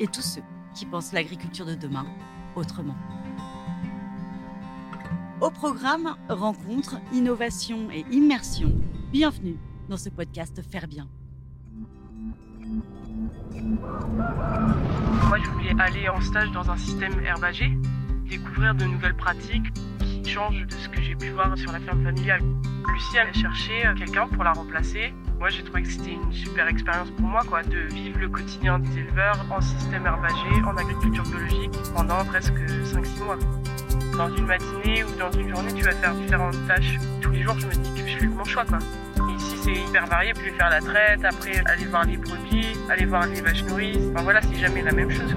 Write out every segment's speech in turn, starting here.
et tous ceux qui pensent l'agriculture de demain autrement. Au programme Rencontres, Innovation et Immersion, bienvenue dans ce podcast Faire Bien. Moi, je voulais aller en stage dans un système herbagé, découvrir de nouvelles pratiques qui changent de ce que j'ai pu voir sur la ferme familiale. Lucie a cherché quelqu'un pour la remplacer moi, j'ai trouvé que c'était une super expérience pour moi, quoi, de vivre le quotidien des éleveurs en système herbagé, en agriculture biologique, pendant presque 5-6 mois. Dans une matinée ou dans une journée, tu vas faire différentes tâches. Tous les jours, je me dis que je fais mon choix, quoi. ici, c'est hyper varié. Je vais faire la traite, après aller voir les brebis, aller voir les vaches nourrices. Enfin voilà, c'est jamais la même chose.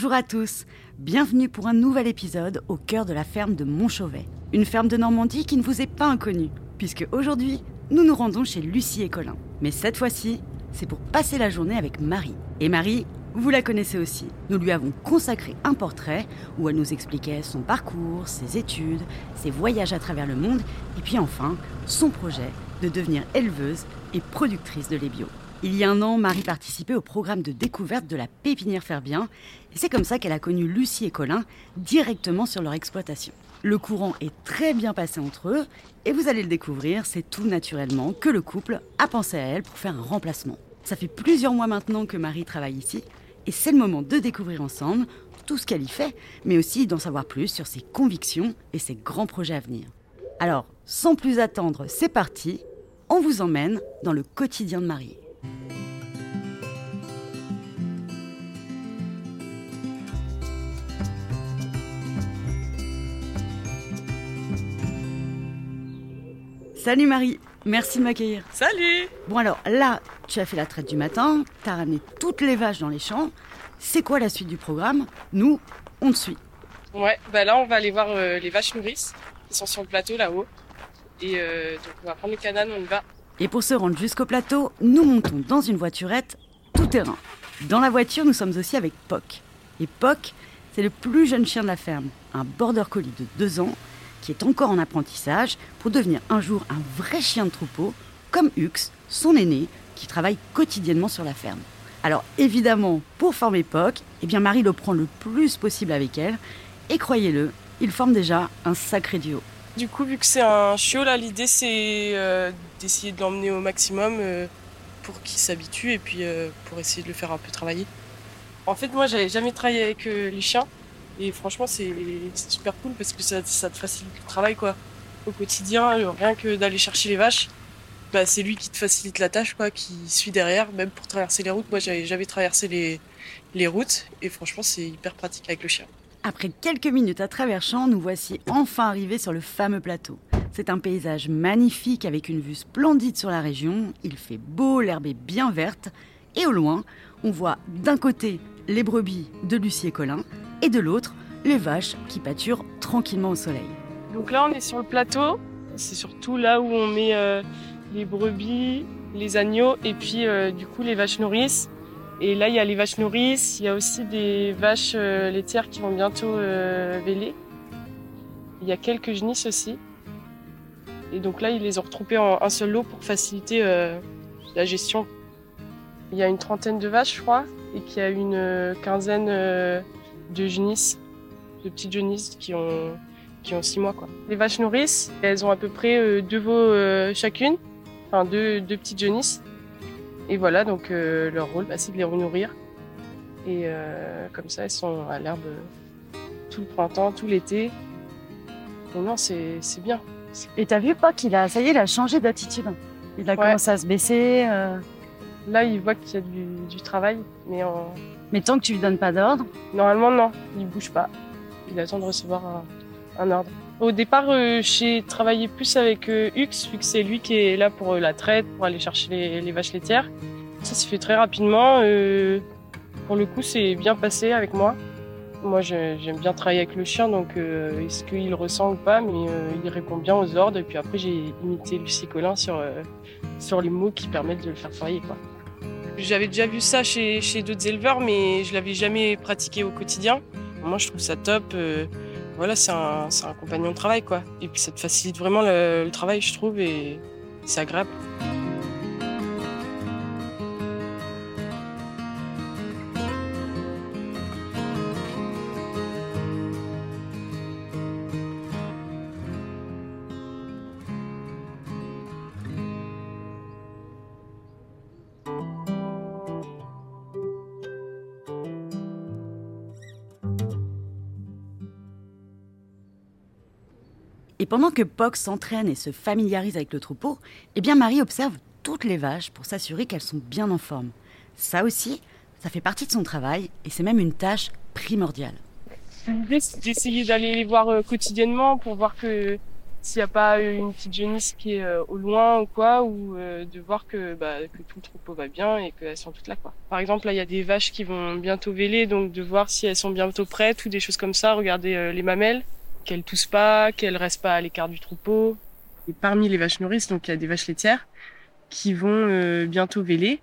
Bonjour à tous, bienvenue pour un nouvel épisode au cœur de la ferme de Montchauvet. Une ferme de Normandie qui ne vous est pas inconnue, puisque aujourd'hui, nous nous rendons chez Lucie et Colin. Mais cette fois-ci, c'est pour passer la journée avec Marie. Et Marie, vous la connaissez aussi. Nous lui avons consacré un portrait où elle nous expliquait son parcours, ses études, ses voyages à travers le monde, et puis enfin, son projet de devenir éleveuse et productrice de lait bio. Il y a un an, Marie participait au programme de découverte de la pépinière Faire Bien, et c'est comme ça qu'elle a connu Lucie et Colin directement sur leur exploitation. Le courant est très bien passé entre eux, et vous allez le découvrir, c'est tout naturellement que le couple a pensé à elle pour faire un remplacement. Ça fait plusieurs mois maintenant que Marie travaille ici, et c'est le moment de découvrir ensemble tout ce qu'elle y fait, mais aussi d'en savoir plus sur ses convictions et ses grands projets à venir. Alors, sans plus attendre, c'est parti, on vous emmène dans le quotidien de Marie. Salut Marie, merci de m'accueillir. Salut Bon alors là, tu as fait la traite du matin, tu as ramené toutes les vaches dans les champs. C'est quoi la suite du programme? Nous, on te suit. Ouais, bah là on va aller voir euh, les vaches nourrices qui sont sur le plateau là-haut. Et euh, donc on va prendre le canal, on y va. Et pour se rendre jusqu'au plateau, nous montons dans une voiturette tout terrain. Dans la voiture, nous sommes aussi avec Poc. Et Poc, c'est le plus jeune chien de la ferme, un border collie de 2 ans qui est encore en apprentissage pour devenir un jour un vrai chien de troupeau, comme Hux, son aîné, qui travaille quotidiennement sur la ferme. Alors évidemment, pour former POC, eh bien Marie le prend le plus possible avec elle, et croyez-le, ils forment déjà un sacré duo. Du coup, vu que c'est un chiot, là, l'idée c'est euh, d'essayer de l'emmener au maximum euh, pour qu'il s'habitue et puis euh, pour essayer de le faire un peu travailler. En fait, moi, j'avais jamais travaillé avec les chiens, et franchement, c'est super cool parce que ça, te facilite le travail, quoi. Au quotidien, euh, rien que d'aller chercher les vaches, bah, c'est lui qui te facilite la tâche, quoi, qui suit derrière, même pour traverser les routes. Moi, j'avais jamais traversé les, routes et franchement, c'est hyper pratique avec le chien. Après quelques minutes à travers champs, nous voici enfin arrivés sur le fameux plateau. C'est un paysage magnifique avec une vue splendide sur la région. Il fait beau, l'herbe est bien verte. Et au loin, on voit d'un côté les brebis de Lucie et Colin, et de l'autre, les vaches qui pâturent tranquillement au soleil. Donc là, on est sur le plateau. C'est surtout là où on met euh, les brebis, les agneaux et puis euh, du coup les vaches nourrices. Et là, il y a les vaches nourrices, il y a aussi des vaches euh, laitières qui vont bientôt véler. Il y a quelques genisses aussi. Et donc là, ils les ont retroupées en un seul lot pour faciliter la gestion. Il y a une trentaine de vaches, je crois, et qu'il y a une quinzaine de genisses, de petites genisses qui ont qui ont six mois quoi. Les vaches nourrices, elles ont à peu près euh, deux veaux euh, chacune, enfin deux, deux petites genisses. Et voilà, donc euh, leur rôle, bah, c'est de les renourrir. Et comme ça, elles sont à l'herbe tout le printemps, tout l'été. Et non, c'est bien. Et t'as vu pas qu'il a, ça y est, il a changé d'attitude. Il a commencé à se baisser. Là, il voit qu'il y a du, travail, mais en... Mais tant que tu lui donnes pas d'ordre? Normalement, non. Il bouge pas. Il attend de recevoir un, ordre. Au départ, j'ai travaillé plus avec Hux, vu que c'est lui qui est là pour la traite, pour aller chercher les, les vaches laitières. Ça s'est fait très rapidement. pour le coup, c'est bien passé avec moi. Moi, j'aime bien travailler avec le chien, donc euh, est-ce qu'il ressent ou pas, mais euh, il répond bien aux ordres. Et puis après, j'ai imité Lucie Collin sur, euh, sur les mots qui permettent de le faire travailler. Quoi. J'avais déjà vu ça chez, chez d'autres éleveurs, mais je l'avais jamais pratiqué au quotidien. Moi, je trouve ça top. voilà, c'est un, un, compagnon de travail, quoi. Et puis, ça te facilite vraiment le travail, je trouve, et c'est agréable. Et pendant que Pox s'entraîne et se familiarise avec le troupeau, eh bien Marie observe toutes les vaches pour s'assurer qu'elles sont bien en forme. Ça aussi, ça fait partie de son travail et c'est même une tâche primordiale. L'idée, c'est d'essayer d'aller les voir euh, quotidiennement pour voir que s'il n'y a pas une petite jeunisse qui est euh, au loin ou quoi, ou euh, de voir que, bah, que tout le troupeau va bien et qu'elles sont toutes là. Par exemple, là, il y a des vaches qui vont bientôt véler, donc de voir si elles sont bientôt prêtes ou des choses comme ça, regarder les mamelles qu'elles toussent pas, qu'elles restent pas à l'écart du troupeau. Et parmi les vaches nourrices, donc il y a des vaches laitières qui vont euh, bientôt véler.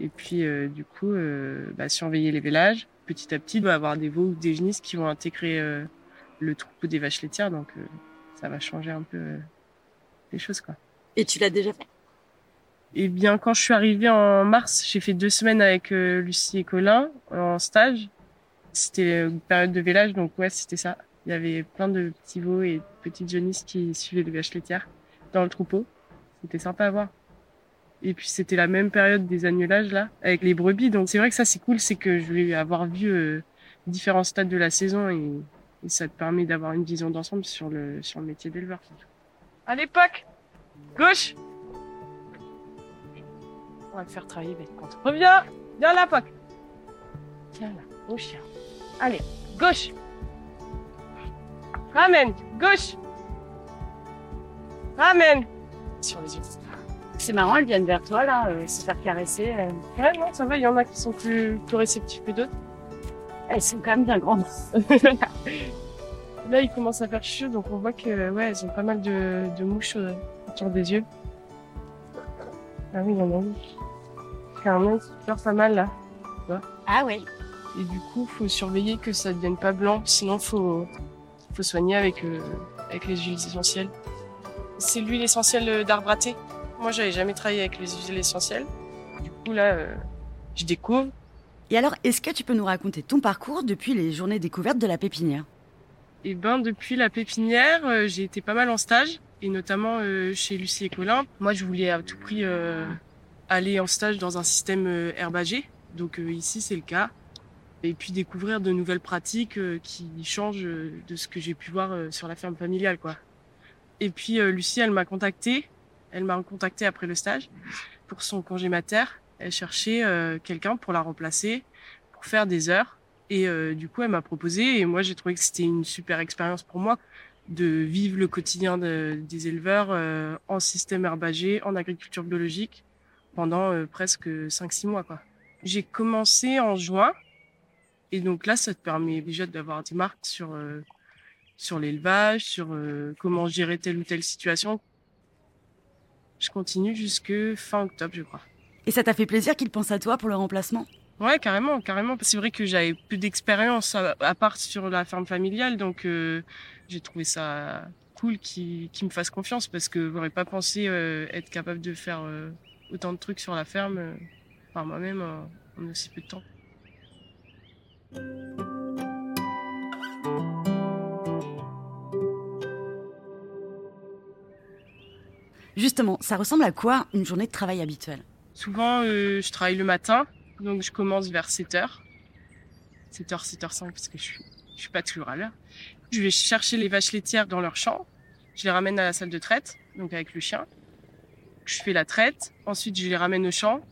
Et puis euh, du coup, euh, bah, surveiller les vélages. Petit à petit, il va y avoir des veaux ou des genisses qui vont intégrer le troupeau des vaches laitières. Donc ça va changer un peu les choses. quoi. Et tu l'as déjà fait? Eh bien, quand je suis arrivée en mars, j'ai fait deux semaines avec Lucie et Colin en stage. C'était une période de vélage, donc ouais, c'était ça. Il y avait plein de petits veaux et de petites jeunisses qui suivaient les vaches laitières dans le troupeau. C'était sympa à voir. Et puis c'était la même période des agnelages là, avec les brebis. Donc c'est vrai que ça c'est cool, c'est que je vais avoir vu euh, différents stades de la saison et, ça te permet d'avoir une vision d'ensemble sur le sur le métier d'éleveur. À l'époque, gauche. On va le faire travailler avec contre. Reviens, viens là, Poc. Tiens là, au chien. Allez, gauche. Ramène, gauche. Ramène. Sur les yeux. C'est marrant, elles viennent vers toi là, euh, se faire caresser. Euh. Ouais, non, ça va, il y en a qui sont plus, plus réceptifs que d'autres. Elles sont quand même bien grandes. là, il commence à faire chaud, donc on voit que ouais, elles ont pas mal de, de mouches euh, autour des yeux. Ah oui, il y en a une. Carrément, qui pleure pas mal là. Ah oui. Et du coup, faut surveiller que ça ne devienne pas blanc, sinon faut faut soigner avec, euh, avec les huiles essentielles. C'est l'huile essentielle d'arbre à thé. Moi, j'avais jamais travaillé avec les huiles essentielles. Du coup, là, euh, je découvre. Et alors, est-ce que tu peux nous raconter ton parcours depuis les journées découvertes de la pépinière? Eh ben, depuis la pépinière, euh, j'ai été pas mal en stage, et notamment chez Lucie et Colin. Moi, je voulais à tout prix aller en stage dans un système herbagé. Donc ici, c'est le cas et puis découvrir de nouvelles pratiques euh, qui changent euh, de ce que j'ai pu voir euh, sur la ferme familiale quoi. Et puis Lucie, elle m'a contacté, elle m'a contacté après le stage pour son congé mater. Elle cherchait quelqu'un pour la remplacer, pour faire des heures. Et du coup, elle m'a proposé et moi j'ai trouvé que c'était une super expérience pour moi de vivre le quotidien des éleveurs en système herbagé, en agriculture biologique pendant presque 5-6 mois. J'ai commencé en juin et donc là, ça te permet déjà d'avoir des marques sur, euh, sur l'élevage, sur euh, comment gérer telle ou telle situation. Je continue jusque fin octobre, je crois. Et ça t'a fait plaisir qu'il pense à toi pour le remplacement? Ouais, carrément, carrément. C'est vrai que j'avais peu d'expérience à, part sur la ferme familiale, donc euh, j'ai trouvé ça cool qu'il me fasse confiance parce que j'aurais pas pensé être capable de faire autant de trucs sur la ferme par moi-même en aussi peu de temps. Justement, ça ressemble à quoi une journée de travail habituelle? Souvent, euh, je travaille le matin, donc je commence vers 7h. 7h, 7h05, parce que je suis, suis pas toujours à l'heure. Je vais chercher les vaches laitières dans leur champ. Je les ramène à la salle de traite, donc avec le chien. je fais la traite. Ensuite, je les ramène au champ.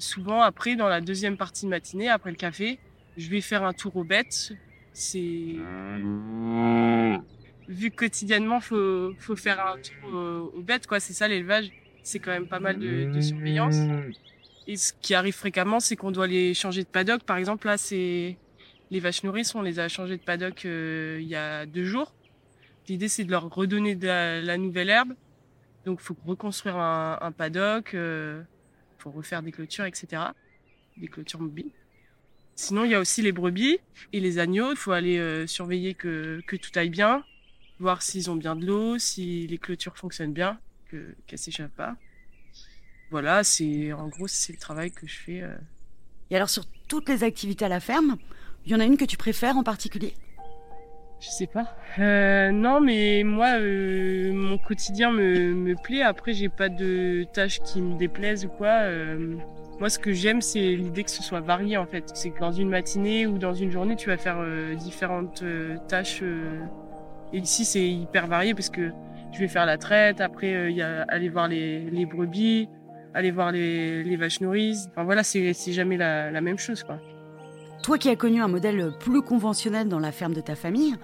Souvent, après, dans la deuxième partie de matinée, après le café, je vais faire un tour aux bêtes. Vu que quotidiennement, faut faut faire un tour aux, bêtes, quoi. C'est ça l'élevage. C'est quand même pas mal de, surveillance. Et ce qui arrive fréquemment, c'est qu'on doit les changer de paddock. Par exemple, là, c'est les vaches nourrices, on les a changées de paddock euh, il y a deux jours. L'idée, c'est de leur redonner de la, nouvelle herbe. Donc, il faut reconstruire un, paddock, euh, faut refaire des clôtures, etc. Des clôtures mobiles. Sinon, il y a aussi les brebis et les agneaux. Il faut aller euh, surveiller que, que tout aille bien, voir s'ils ont bien de l'eau, si les clôtures fonctionnent bien, que qu'elles s'échappent pas. Voilà, c'est en gros c'est le travail que je fais. Euh. Et alors sur toutes les activités à la ferme, il y en a une que tu préfères en particulier? Je sais pas. Euh, non, mais moi, euh, mon quotidien me, me plaît. Après, j'ai pas de tâches qui me déplaisent ou quoi. Euh, moi, ce que j'aime, c'est l'idée que ce soit varié en fait. C'est que dans une matinée ou dans une journée, tu vas faire euh, différentes tâches. et ici, c'est hyper varié parce que je vais faire la traite. Après, il y a aller voir les, brebis aller voir les, vaches nourrices. Enfin voilà, c'est jamais la, la, même chose quoi. Toi qui as connu un modèle plus conventionnel dans la ferme de ta famille,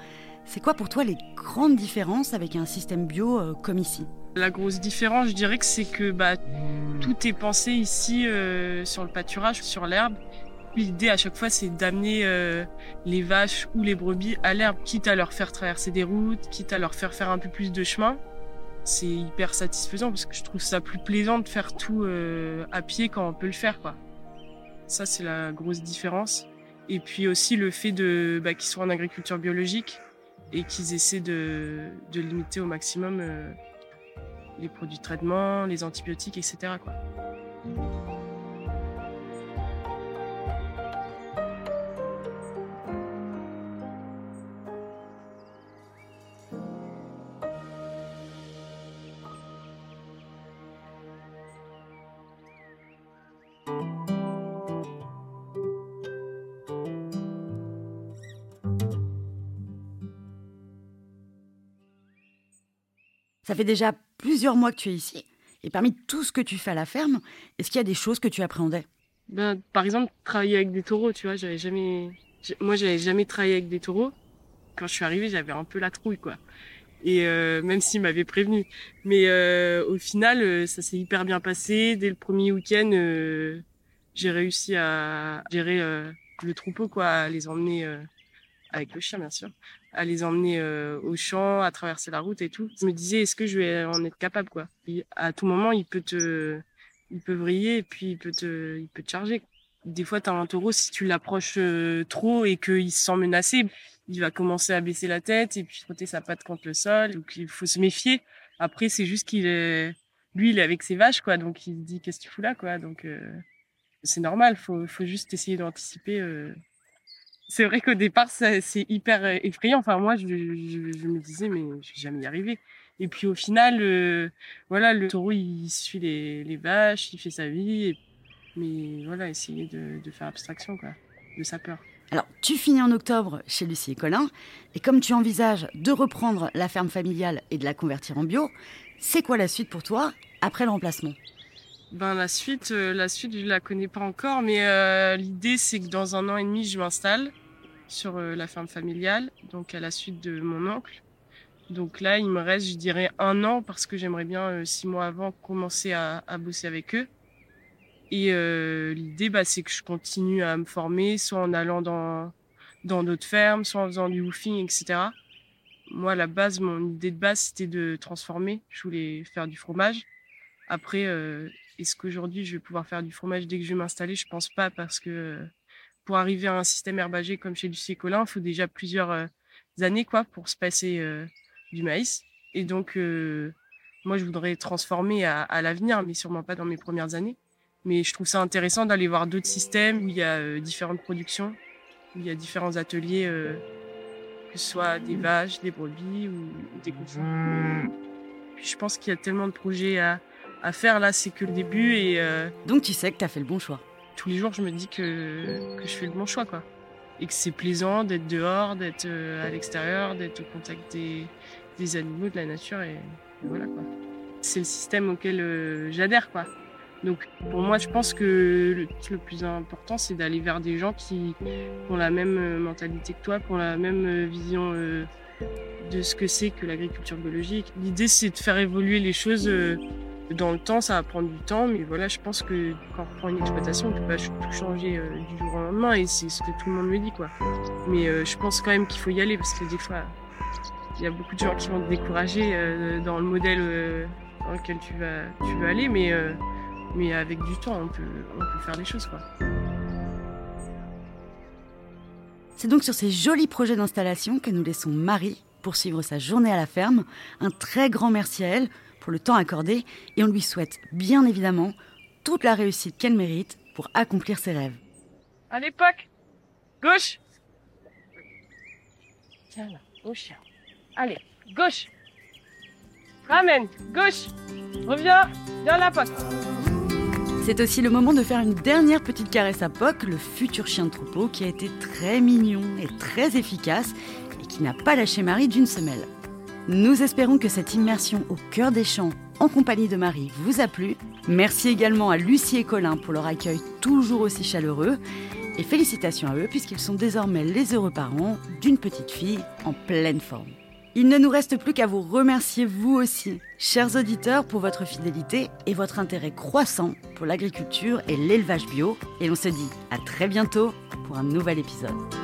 c'est quoi pour toi les grandes différences avec un système bio euh, comme ici? La grosse différence, je dirais que c'est que bah, tout est pensé ici euh, sur le pâturage, sur l'herbe. L'idée à chaque fois, c'est d'amener euh, les vaches ou les brebis à l'herbe, quitte à leur faire traverser des routes, quitte à leur faire faire un peu plus de chemin c'est hyper satisfaisant parce que je trouve ça plus plaisant de faire tout euh, à pied quand on peut le faire quoi. Ça c'est la grosse différence. Et puis aussi le fait de bah, qu'ils soient en agriculture biologique et qu'ils essaient de, de, limiter au maximum euh, les produits de traitement, les antibiotiques, etc. Ça fait déjà plusieurs mois que tu es ici. Et parmi tout ce que tu fais à la ferme, est-ce qu'il y a des choses que tu appréhendais? Ben, Par exemple, travailler avec des taureaux, tu vois, j'avais jamais... Moi, j'avais jamais travaillé avec des taureaux. Quand je suis arrivée, j'avais un peu la trouille, quoi. Et euh, même s'il m'avait prévenu. Mais euh, au final, euh, ça s'est hyper bien passé. Dès le premier week-end, j'ai réussi à gérer le troupeau, quoi, à les emmener avec le chien, bien sûr, à les emmener euh, au champ, à traverser la route et tout. Je me disais, est-ce que je vais en être capable, quoi? À tout moment, il peut te, il peut vriller et puis il peut te, il peut te charger. Des fois, t'as un taureau, si tu l'approches euh, trop et qu'il se sent menacé, il va commencer à baisser la tête et puis frotter sa patte contre le sol. Donc, il faut se méfier. Après, c'est juste qu'il est, lui, il est avec ses vaches, quoi. Donc, il se dit, qu'est-ce que tu fous là, quoi? Donc, euh, c'est normal. Faut, faut juste essayer d'anticiper c'est vrai qu'au départ, c'est hyper euh, effrayant. Enfin, moi, je, me disais, mais je vais jamais y arriver. Et puis au final, euh, voilà, le taureau, il suit les, les vaches, il fait sa vie. Mais voilà, essayer de, faire abstraction, quoi, de sa peur. Alors, tu finis en octobre chez Lucie et Colin, et comme tu envisages de reprendre la ferme familiale et de la convertir en bio, c'est quoi la suite pour toi après le remplacement? Ben la suite, euh, la suite je la connais pas encore, mais euh, l'idée c'est que dans un an et demi je m'installe sur euh, la ferme familiale, donc à la suite de mon oncle. Donc là il me reste, je dirais un an parce que j'aimerais bien six mois avant commencer à, à bosser avec eux. Et l'idée bah, c'est que je continue à me former, soit en allant dans dans d'autres fermes, soit en faisant du woofing, etc. Moi la base, mon idée de base c'était de transformer. Je voulais faire du fromage. Après, est-ce qu'aujourd'hui, je vais pouvoir faire du fromage dès que je vais m'installer? Je pense pas parce que euh, pour arriver à un système herbagé comme chez Lucie Colin, il faut déjà plusieurs euh, années quoi pour se passer euh, du maïs. Et donc, moi, je voudrais transformer à, à l'avenir, mais sûrement pas dans mes premières années. Mais je trouve ça intéressant d'aller voir d'autres systèmes où il y a différentes productions, où il y a différents ateliers, que ce soit des vaches, des brebis ou, des cochons. Puis je pense qu'il y a tellement de projets à, à faire là, c'est que le début. Et, euh, Donc tu sais que tu as fait le bon choix. Tous les jours, je me dis que, que je fais le bon choix. quoi. Et que c'est plaisant d'être dehors, d'être euh, à l'extérieur, d'être au contact des, des animaux, de la nature. Et, voilà quoi. c'est le système auquel j'adhère, quoi. Donc pour moi, je pense que le, plus important, c'est d'aller vers des gens qui ont la même mentalité que toi, qui ont la même vision de ce que c'est que l'agriculture biologique. L'idée, c'est de faire évoluer les choses dans le temps, ça va prendre du temps, mais voilà, je pense que quand on reprend une exploitation, on peut pas tout changer euh, du jour au lendemain, et c'est ce que tout le monde me dit, quoi. Mais euh, je pense quand même qu'il faut y aller, parce que des fois, il y a beaucoup de gens qui vont te décourager euh, dans le modèle dans lequel tu vas, tu vas aller, mais, mais avec du temps, on peut, on peut faire des choses, quoi. C'est donc sur ces jolis projets d'installation que nous laissons Marie poursuivre sa journée à la ferme. Un très grand merci à elle pour le temps accordé et on lui souhaite bien évidemment toute la réussite qu'elle mérite pour accomplir ses rêves. À l'époque, gauche. Tiens là, au chien. Allez, gauche. Ramène, gauche. Reviens, viens la pote. C'est aussi le moment de faire une dernière petite caresse à Poc, le futur chien de troupeau qui a été très mignon et très efficace et qui n'a pas lâché Marie d'une semelle. Nous espérons que cette immersion au cœur des champs en compagnie de Marie vous a plu. Merci également à Lucie et Colin pour leur accueil toujours aussi chaleureux. Et félicitations à eux puisqu'ils sont désormais les heureux parents d'une petite fille en pleine forme. Il ne nous reste plus qu'à vous remercier vous aussi, chers auditeurs, pour votre fidélité et votre intérêt croissant pour l'agriculture et l'élevage bio. Et on se dit à très bientôt pour un nouvel épisode.